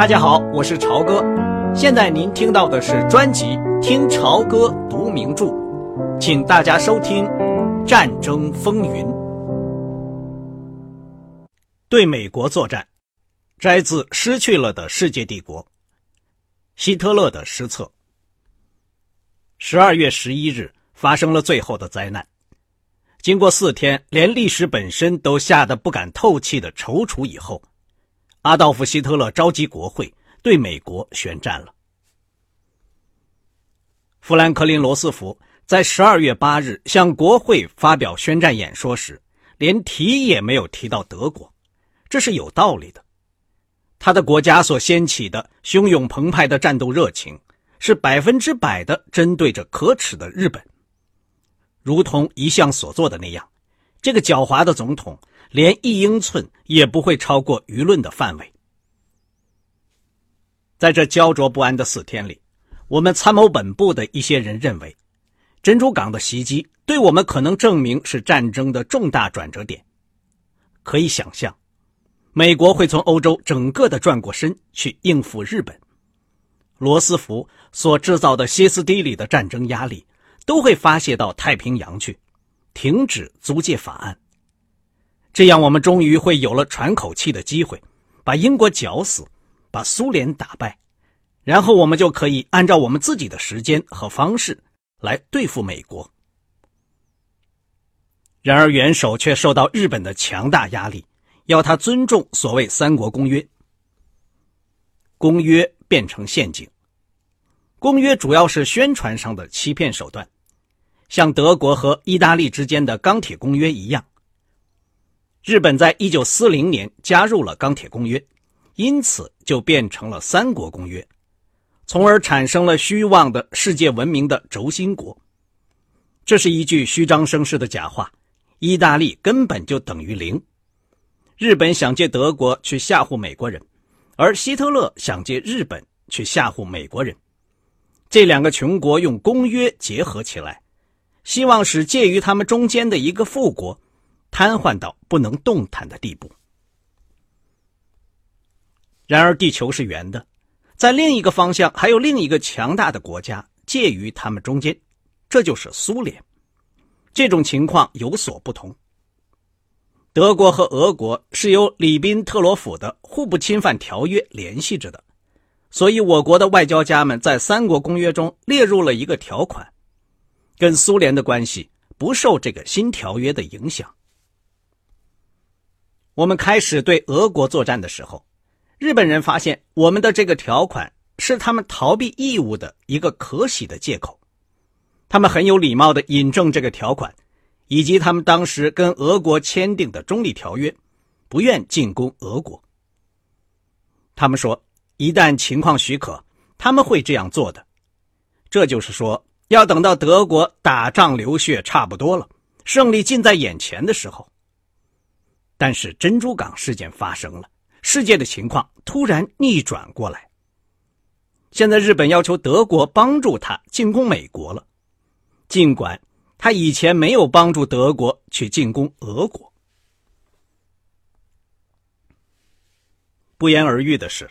大家好，我是朝哥。现在您听到的是专辑《听朝歌读名著》，请大家收听《战争风云》。对美国作战，摘自《失去了的世界帝国》，希特勒的失策。十二月十一日发生了最后的灾难。经过四天连历史本身都吓得不敢透气的踌躇以后，阿道夫·希特勒召集国会对美国宣战了。富兰克林·罗斯福在十二月八日向国会发表宣战演说时，连提也没有提到德国，这是有道理的。他的国家所掀起的汹涌澎湃的战斗热情，是百分之百的针对着可耻的日本。如同一向所做的那样，这个狡猾的总统连一英寸也不会超过舆论的范围。在这焦灼不安的四天里，我们参谋本部的一些人认为，珍珠港的袭击对我们可能证明是战争的重大转折点。可以想象，美国会从欧洲整个的转过身去应付日本。罗斯福所制造的歇斯底里的战争压力。都会发泄到太平洋去，停止租借法案。这样，我们终于会有了喘口气的机会，把英国绞死，把苏联打败，然后我们就可以按照我们自己的时间和方式来对付美国。然而，元首却受到日本的强大压力，要他尊重所谓三国公约。公约变成陷阱。公约主要是宣传上的欺骗手段，像德国和意大利之间的钢铁公约一样。日本在一九四零年加入了钢铁公约，因此就变成了三国公约，从而产生了虚妄的世界文明的轴心国。这是一句虚张声势的假话。意大利根本就等于零。日本想借德国去吓唬美国人，而希特勒想借日本去吓唬美国人。这两个穷国用公约结合起来，希望使介于他们中间的一个富国瘫痪到不能动弹的地步。然而，地球是圆的，在另一个方向还有另一个强大的国家介于他们中间，这就是苏联。这种情况有所不同。德国和俄国是由里宾特罗甫的互不侵犯条约联系着的。所以，我国的外交家们在三国公约中列入了一个条款，跟苏联的关系不受这个新条约的影响。我们开始对俄国作战的时候，日本人发现我们的这个条款是他们逃避义务的一个可喜的借口，他们很有礼貌的引证这个条款，以及他们当时跟俄国签订的中立条约，不愿进攻俄国。他们说。一旦情况许可，他们会这样做的。这就是说，要等到德国打仗流血差不多了，胜利近在眼前的时候。但是珍珠港事件发生了，世界的情况突然逆转过来。现在日本要求德国帮助他进攻美国了，尽管他以前没有帮助德国去进攻俄国。不言而喻的是。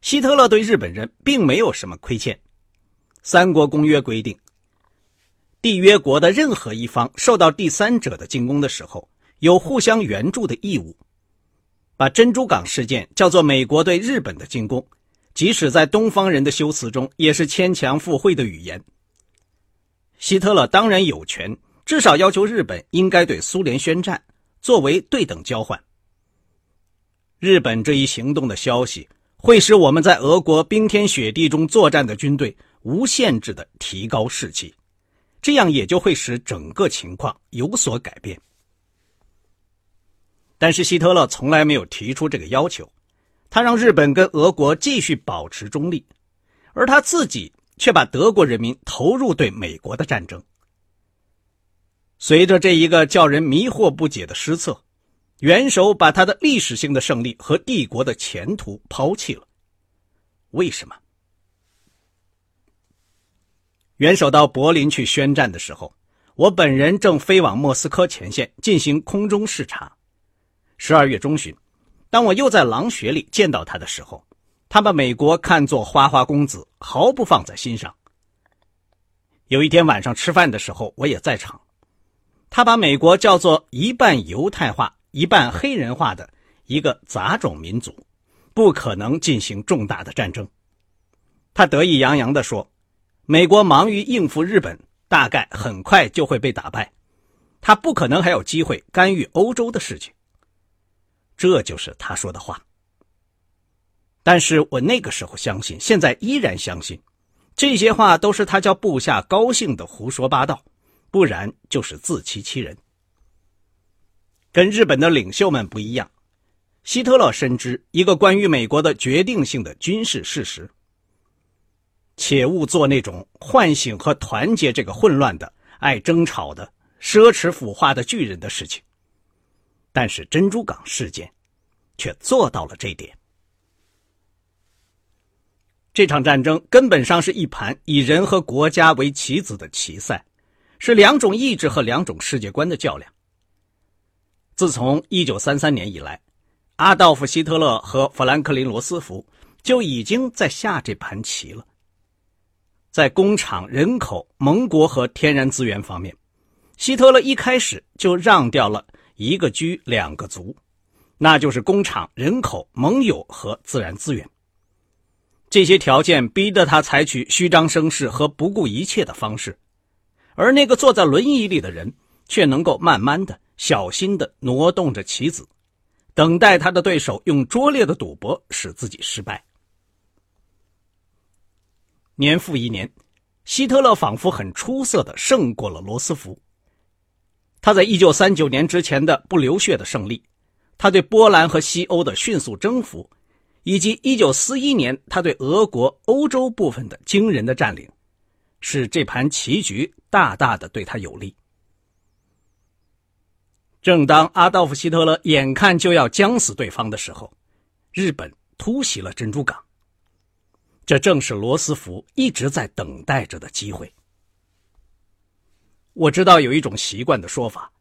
希特勒对日本人并没有什么亏欠。三国公约规定，缔约国的任何一方受到第三者的进攻的时候，有互相援助的义务。把珍珠港事件叫做美国对日本的进攻，即使在东方人的修辞中，也是牵强附会的语言。希特勒当然有权，至少要求日本应该对苏联宣战，作为对等交换。日本这一行动的消息。会使我们在俄国冰天雪地中作战的军队无限制的提高士气，这样也就会使整个情况有所改变。但是希特勒从来没有提出这个要求，他让日本跟俄国继续保持中立，而他自己却把德国人民投入对美国的战争。随着这一个叫人迷惑不解的失策。元首把他的历史性的胜利和帝国的前途抛弃了，为什么？元首到柏林去宣战的时候，我本人正飞往莫斯科前线进行空中视察。十二月中旬，当我又在狼穴里见到他的时候，他把美国看作花花公子，毫不放在心上。有一天晚上吃饭的时候，我也在场。他把美国叫做一半犹太化、一半黑人化的一个杂种民族，不可能进行重大的战争。他得意洋洋地说：“美国忙于应付日本，大概很快就会被打败，他不可能还有机会干预欧洲的事情。”这就是他说的话。但是我那个时候相信，现在依然相信，这些话都是他叫部下高兴的胡说八道，不然就是自欺欺人。跟日本的领袖们不一样，希特勒深知一个关于美国的决定性的军事事实。且勿做那种唤醒和团结这个混乱的、爱争吵的、奢侈腐化的巨人的事情。但是珍珠港事件，却做到了这点。这场战争根本上是一盘以人和国家为棋子的棋赛，是两种意志和两种世界观的较量。自从1933年以来，阿道夫·希特勒和富兰克林·罗斯福就已经在下这盘棋了。在工厂、人口、盟国和天然资源方面，希特勒一开始就让掉了一个居两个足，那就是工厂、人口、盟友和自然资源。这些条件逼得他采取虚张声势和不顾一切的方式，而那个坐在轮椅里的人却能够慢慢的、小心的挪动着棋子，等待他的对手用拙劣的赌博使自己失败。年复一年，希特勒仿佛很出色的胜过了罗斯福。他在一九三九年之前的不流血的胜利，他对波兰和西欧的迅速征服。以及1941年他对俄国欧洲部分的惊人的占领，使这盘棋局大大的对他有利。正当阿道夫·希特勒眼看就要将死对方的时候，日本突袭了珍珠港。这正是罗斯福一直在等待着的机会。我知道有一种习惯的说法，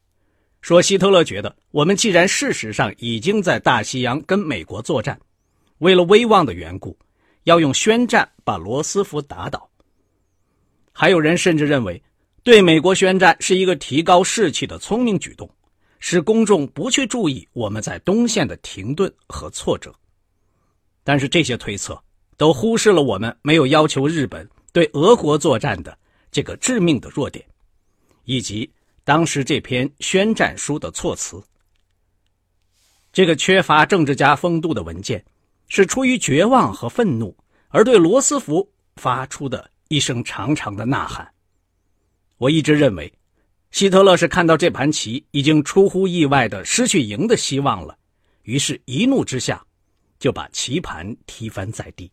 说希特勒觉得我们既然事实上已经在大西洋跟美国作战。为了威望的缘故，要用宣战把罗斯福打倒。还有人甚至认为，对美国宣战是一个提高士气的聪明举动，使公众不去注意我们在东线的停顿和挫折。但是这些推测都忽视了我们没有要求日本对俄国作战的这个致命的弱点，以及当时这篇宣战书的措辞。这个缺乏政治家风度的文件。是出于绝望和愤怒，而对罗斯福发出的一声长长的呐喊。我一直认为，希特勒是看到这盘棋已经出乎意外的失去赢的希望了，于是一怒之下，就把棋盘踢翻在地。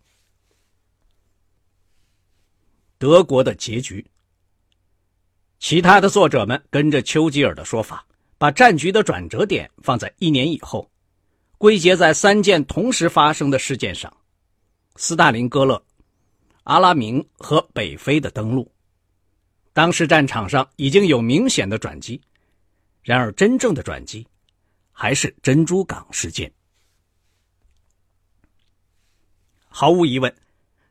德国的结局，其他的作者们跟着丘吉尔的说法，把战局的转折点放在一年以后。归结在三件同时发生的事件上：斯大林格勒、阿拉明和北非的登陆。当时战场上已经有明显的转机，然而真正的转机还是珍珠港事件。毫无疑问，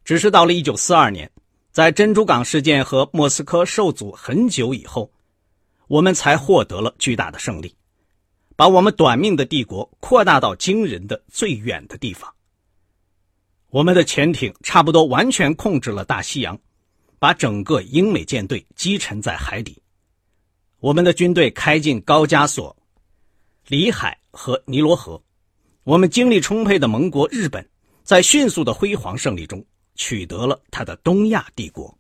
只是到了一九四二年，在珍珠港事件和莫斯科受阻很久以后，我们才获得了巨大的胜利。把我们短命的帝国扩大到惊人的最远的地方。我们的潜艇差不多完全控制了大西洋，把整个英美舰队击沉在海底。我们的军队开进高加索、里海和尼罗河。我们精力充沛的盟国日本，在迅速的辉煌胜利中取得了他的东亚帝国。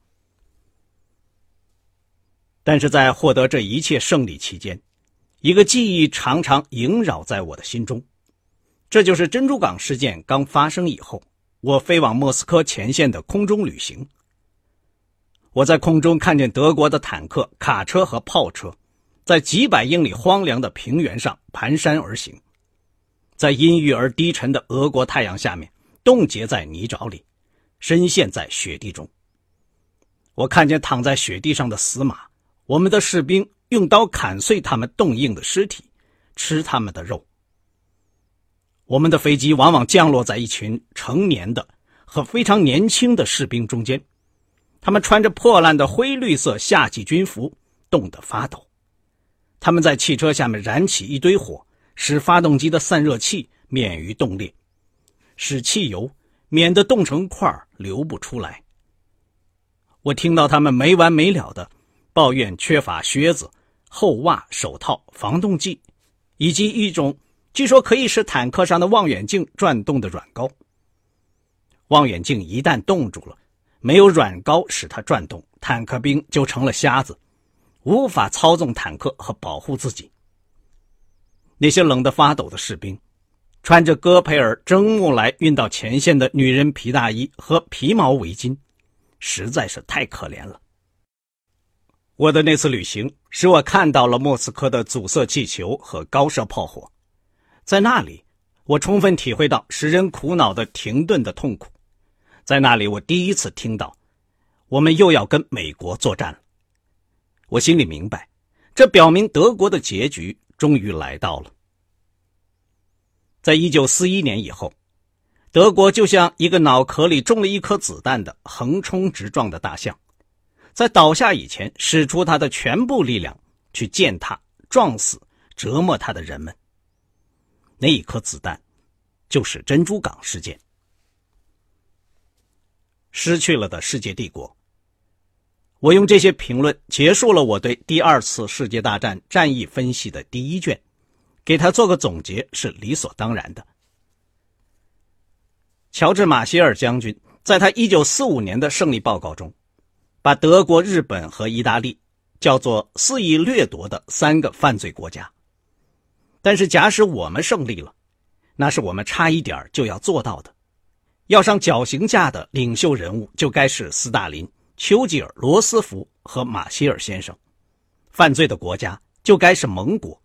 但是在获得这一切胜利期间，一个记忆常常萦绕在我的心中，这就是珍珠港事件刚发生以后，我飞往莫斯科前线的空中旅行。我在空中看见德国的坦克、卡车和炮车，在几百英里荒凉的平原上蹒跚而行，在阴郁而低沉的俄国太阳下面冻结在泥沼里，深陷在雪地中。我看见躺在雪地上的死马，我们的士兵。用刀砍碎他们冻硬的尸体，吃他们的肉。我们的飞机往往降落在一群成年的和非常年轻的士兵中间，他们穿着破烂的灰绿色夏季军服，冻得发抖。他们在汽车下面燃起一堆火，使发动机的散热器免于冻裂，使汽油免得冻成块流不出来。我听到他们没完没了的抱怨缺乏靴子、厚袜、手套、防冻剂，以及一种。据说可以使坦克上的望远镜转动的软膏。望远镜一旦冻住了，没有软膏使它转动，坦克兵就成了瞎子，无法操纵坦克和保护自己。那些冷得发抖的士兵，穿着戈培尔征木来运到前线的女人皮大衣和皮毛围巾，实在是太可怜了。我的那次旅行使我看到了莫斯科的阻塞气球和高射炮火。在那里，我充分体会到使人苦恼的停顿的痛苦。在那里，我第一次听到，我们又要跟美国作战了。我心里明白，这表明德国的结局终于来到了。在一九四一年以后，德国就像一个脑壳里中了一颗子弹的横冲直撞的大象，在倒下以前，使出他的全部力量去践踏、撞死、折磨他的人们。那一颗子弹，就是珍珠港事件。失去了的世界帝国。我用这些评论结束了我对第二次世界大战战役分析的第一卷，给他做个总结是理所当然的。乔治·马歇尔将军在他1945年的胜利报告中，把德国、日本和意大利叫做肆意掠夺的三个犯罪国家。但是，假使我们胜利了，那是我们差一点就要做到的。要上绞刑架的领袖人物，就该是斯大林、丘吉尔、罗斯福和马歇尔先生；犯罪的国家就该是盟国。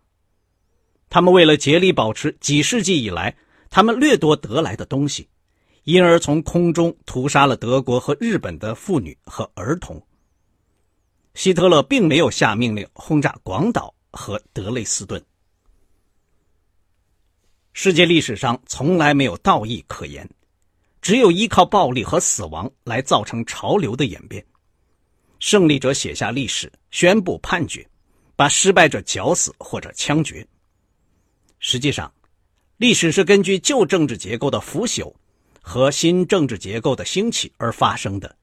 他们为了竭力保持几世纪以来他们掠夺得来的东西，因而从空中屠杀了德国和日本的妇女和儿童。希特勒并没有下命令轰炸广岛和德累斯顿。世界历史上从来没有道义可言，只有依靠暴力和死亡来造成潮流的演变。胜利者写下历史，宣布判决，把失败者绞死或者枪决。实际上，历史是根据旧政治结构的腐朽和新政治结构的兴起而发生的，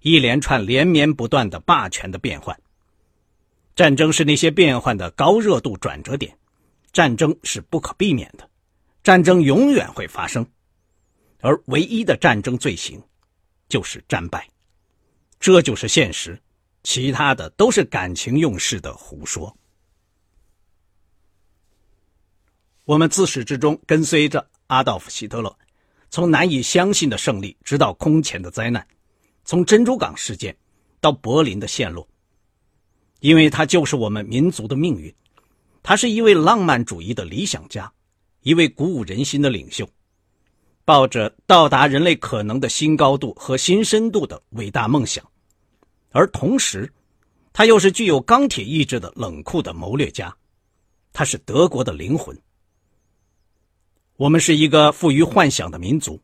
一连串连绵不断的霸权的变换。战争是那些变换的高热度转折点，战争是不可避免的。战争永远会发生，而唯一的战争罪行就是战败，这就是现实，其他的都是感情用事的胡说。我们自始至终跟随着阿道夫·希特勒，从难以相信的胜利，直到空前的灾难，从珍珠港事件到柏林的陷落，因为他就是我们民族的命运，他是一位浪漫主义的理想家。一位鼓舞人心的领袖，抱着到达人类可能的新高度和新深度的伟大梦想，而同时，他又是具有钢铁意志的冷酷的谋略家。他是德国的灵魂。我们是一个富于幻想的民族，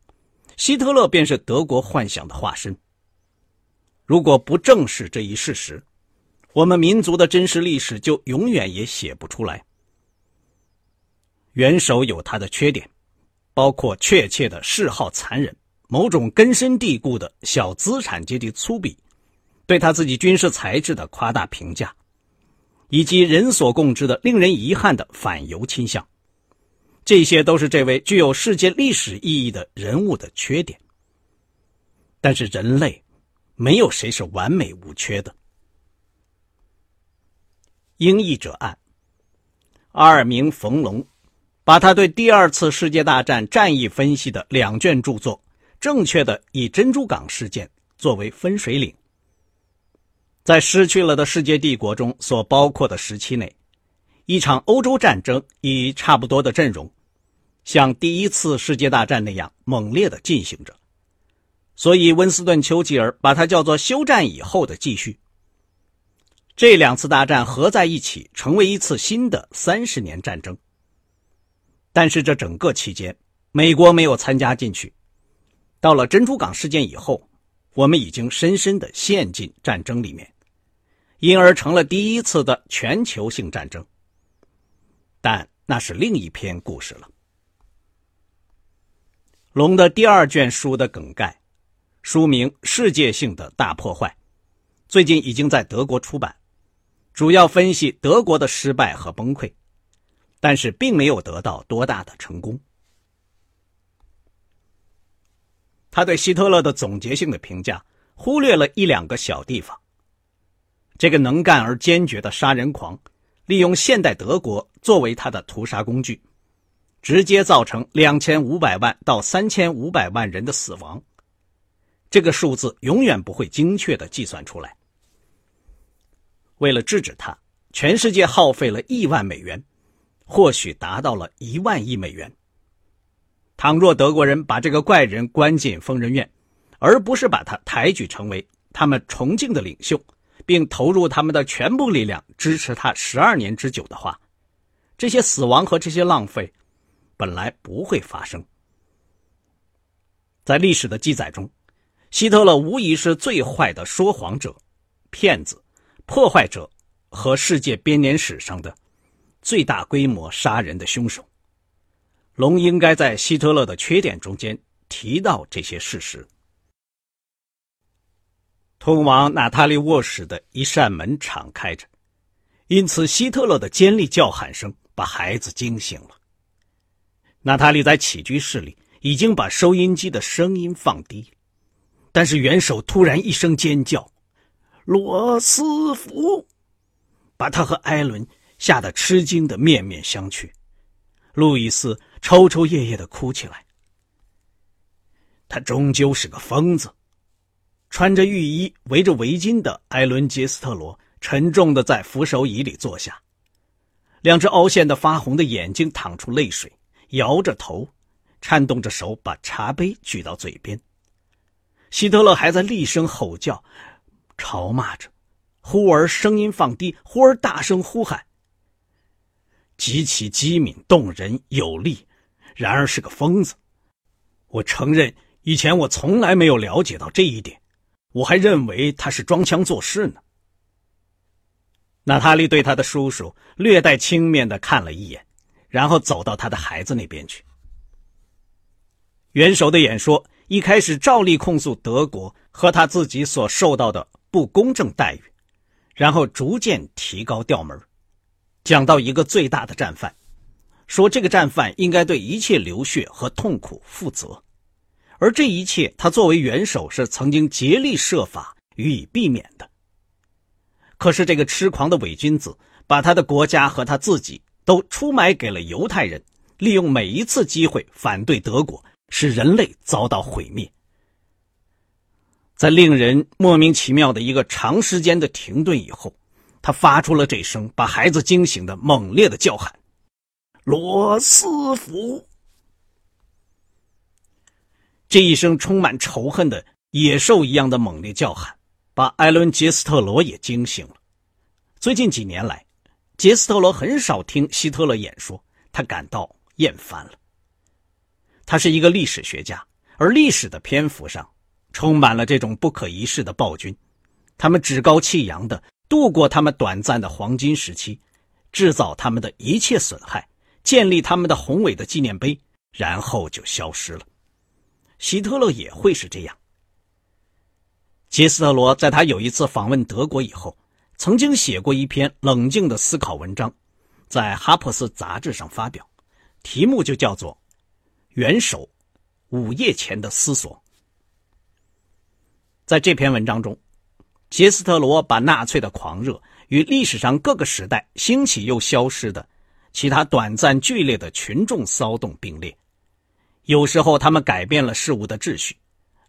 希特勒便是德国幻想的化身。如果不正视这一事实，我们民族的真实历史就永远也写不出来。元首有他的缺点，包括确切的嗜好残忍、某种根深蒂固的小资产阶级粗鄙，对他自己军事才智的夸大评价，以及人所共知的令人遗憾的反犹倾向，这些都是这位具有世界历史意义的人物的缺点。但是人类，没有谁是完美无缺的。英译者案，阿尔明·冯龙。把他对第二次世界大战战役分析的两卷著作，正确的以珍珠港事件作为分水岭。在失去了的世界帝国中所包括的时期内，一场欧洲战争以差不多的阵容，像第一次世界大战那样猛烈的进行着。所以，温斯顿·丘吉尔把它叫做休战以后的继续。这两次大战合在一起，成为一次新的三十年战争。但是这整个期间美国没有参加进去。到了珍珠港事件以后，我们已经深深的陷进战争里面，因而成了第一次的全球性战争。但那是另一篇故事了。龙的第二卷书的梗概，书名《世界性的大破坏》，最近已经在德国出版，主要分析德国的失败和崩溃，但是并没有得到多大的成功。他对希特勒的总结性的评价忽略了一两个小地方。这个能干而坚决的杀人狂，利用现代德国作为他的屠杀工具，直接造成两千五百万到三千五百万人的死亡。这个数字永远不会精确的计算出来。为了制止他，全世界耗费了亿万美元，或许达到了一万亿美元。倘若德国人把这个怪人关进疯人院，而不是把他抬举成为他们崇敬的领袖，并投入他们的全部力量支持他十二年之久的话，这些死亡和这些浪费本来不会发生。在历史的记载中，希特勒无疑是最坏的说谎者、骗子、破坏者和世界编年史上的最大规模杀人的凶手。龙应该在希特勒的缺点中间提到这些事实。通往娜塔莉卧室的一扇门敞开着，因此希特勒的尖利叫喊声把孩子惊醒了。娜塔莉在起居室里已经把收音机的声音放低，但是元首突然一声尖叫：“罗斯福！”把他和艾伦吓得吃惊的面面相觑。路易斯。抽抽噎噎的哭起来。他终究是个疯子。穿着浴衣、围着围巾的艾伦·杰斯特罗沉重的在扶手椅里坐下，两只凹陷的、发红的眼睛淌出泪水，摇着头，颤动着手把茶杯举到嘴边。希特勒还在厉声吼叫，嘲骂着，忽而声音放低，忽而大声呼喊，极其机敏、动人、有力。然而是个疯子，我承认，以前我从来没有了解到这一点，我还认为他是装腔作势呢。娜塔莉对他的叔叔略带轻蔑的看了一眼，然后走到他的孩子那边去。元首的演说一开始照例控诉德国和他自己所受到的不公正待遇，然后逐渐提高调门，讲到一个最大的战犯。说这个战犯应该对一切流血和痛苦负责，而这一切他作为元首是曾经竭力设法予以避免的。可是这个痴狂的伪君子把他的国家和他自己都出卖给了犹太人，利用每一次机会反对德国，使人类遭到毁灭。在令人莫名其妙的一个长时间的停顿以后，他发出了这声把孩子惊醒的猛烈的叫喊。罗斯福，这一声充满仇恨的野兽一样的猛烈叫喊，把艾伦·杰斯特罗也惊醒了。最近几年来，杰斯特罗很少听希特勒演说，他感到厌烦了。他是一个历史学家，而历史的篇幅上充满了这种不可一世的暴君，他们趾高气扬的度过他们短暂的黄金时期，制造他们的一切损害。建立他们的宏伟的纪念碑，然后就消失了。希特勒也会是这样。杰斯特罗在他有一次访问德国以后，曾经写过一篇冷静的思考文章，在《哈珀斯》杂志上发表，题目就叫做《元首午夜前的思索》。在这篇文章中，杰斯特罗把纳粹的狂热与历史上各个时代兴起又消失的。其他短暂剧烈的群众骚动并列，有时候他们改变了事物的秩序，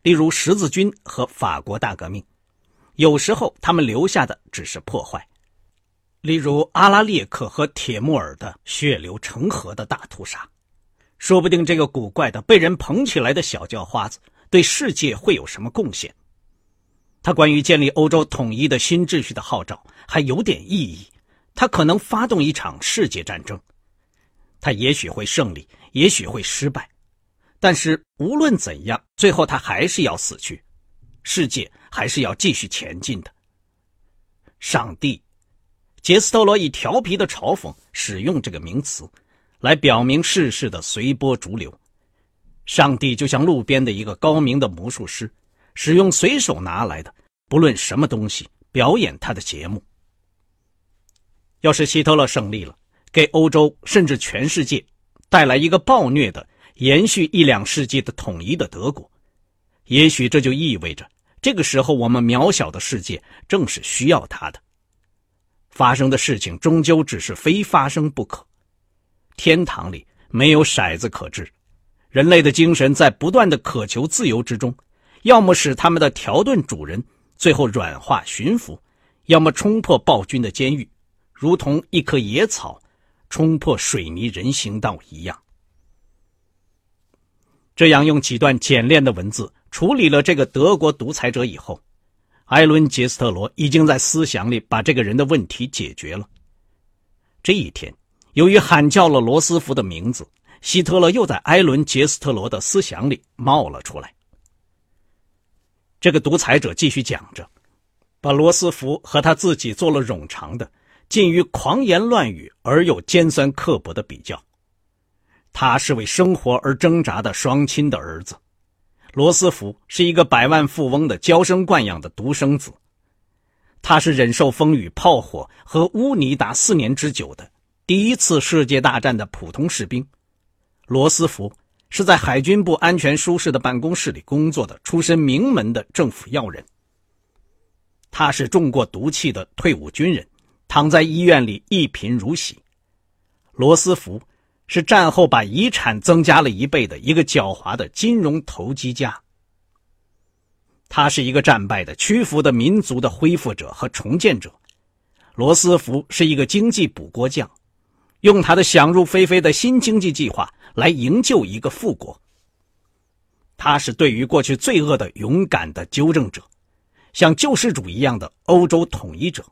例如十字军和法国大革命；有时候他们留下的只是破坏，例如阿拉列克和铁木尔的血流成河的大屠杀。说不定这个古怪的被人捧起来的小叫花子对世界会有什么贡献？他关于建立欧洲统一的新秩序的号召还有点意义。他可能发动一场世界战争，他也许会胜利，也许会失败。但是无论怎样，最后他还是要死去，世界还是要继续前进的。上帝，杰斯特罗以调皮的嘲讽使用这个名词，来表明世事的随波逐流。上帝就像路边的一个高明的魔术师，使用随手拿来的不论什么东西表演他的节目。要是希特勒胜利了，给欧洲甚至全世界带来一个暴虐的、延续一两世纪的统一的德国，也许这就意味着。这个时候，我们渺小的世界正是需要他的。发生的事情终究只是非发生不可。天堂里没有骰子可掷，人类的精神在不断的渴求自由之中，要么使他们的条顿主人最后软化驯服，要么冲破暴君的监狱，如同一棵野草冲破水泥人行道一样。这样用几段简练的文字。处理了这个德国独裁者以后，艾伦·杰斯特罗已经在思想里把这个人的问题解决了。这一天，由于喊叫了罗斯福的名字，希特勒又在艾伦·杰斯特罗的思想里冒了出来。这个独裁者继续讲着，把罗斯福和他自己做了冗长的、近于狂言乱语而又尖酸刻薄的比较。他是为生活而挣扎的双亲的儿子。罗斯福是一个百万富翁的娇生惯养的独生子，他是忍受风雨炮火和污泥达四年之久的第一次世界大战的普通士兵。罗斯福是在海军部安全舒适的办公室里工作的出身名门的政府要人。他是中过毒气的退伍军人，躺在医院里一贫如洗。罗斯福。是战后把遗产增加了一倍的一个狡猾的金融投机家。他是一个战败的、屈服的民族的恢复者和重建者。罗斯福是一个经济补锅匠，用他的想入非非的新经济计划来营救一个富国。他是对于过去罪恶的勇敢的纠正者，像救世主一样的欧洲统一者。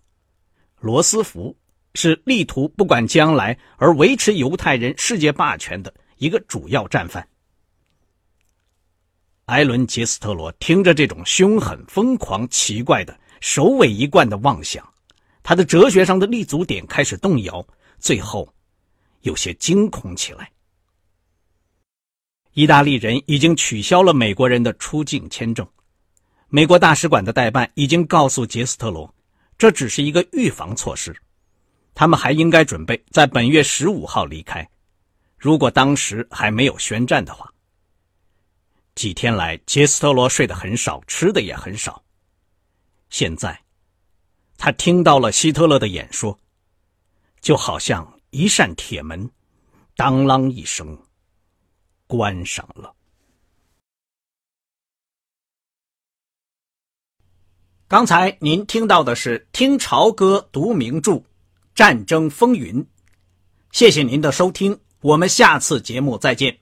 罗斯福。是力图不管将来而维持犹太人世界霸权的一个主要战犯。艾伦·杰斯特罗听着这种凶狠、疯狂、奇怪的首尾一贯的妄想，他的哲学上的立足点开始动摇，最后有些惊恐起来。意大利人已经取消了美国人的出境签证，美国大使馆的代办已经告诉杰斯特罗，这只是一个预防措施。他们还应该准备在本月十五号离开，如果当时还没有宣战的话。几天来，杰斯特罗睡得很少，吃的也很少。现在，他听到了希特勒的演说，就好像一扇铁门，当啷一声，关上了。刚才您听到的是听潮歌读名著。战争风云，谢谢您的收听，我们下次节目再见。